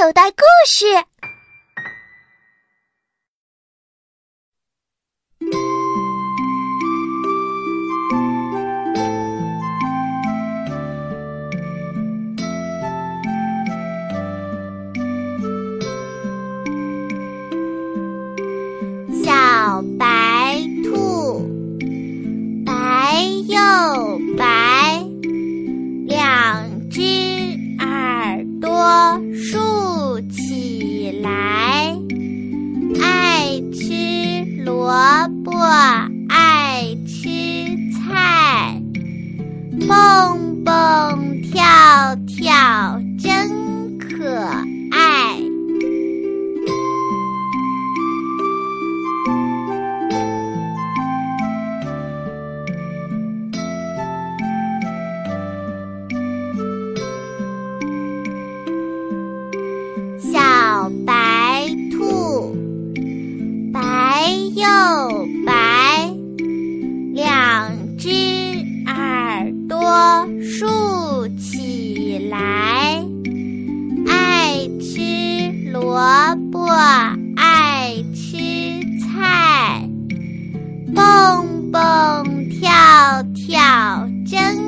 口袋故事。小白兔，白又白，两只耳朵竖又白，两只耳朵竖起来，爱吃萝卜，爱吃菜，蹦蹦跳跳真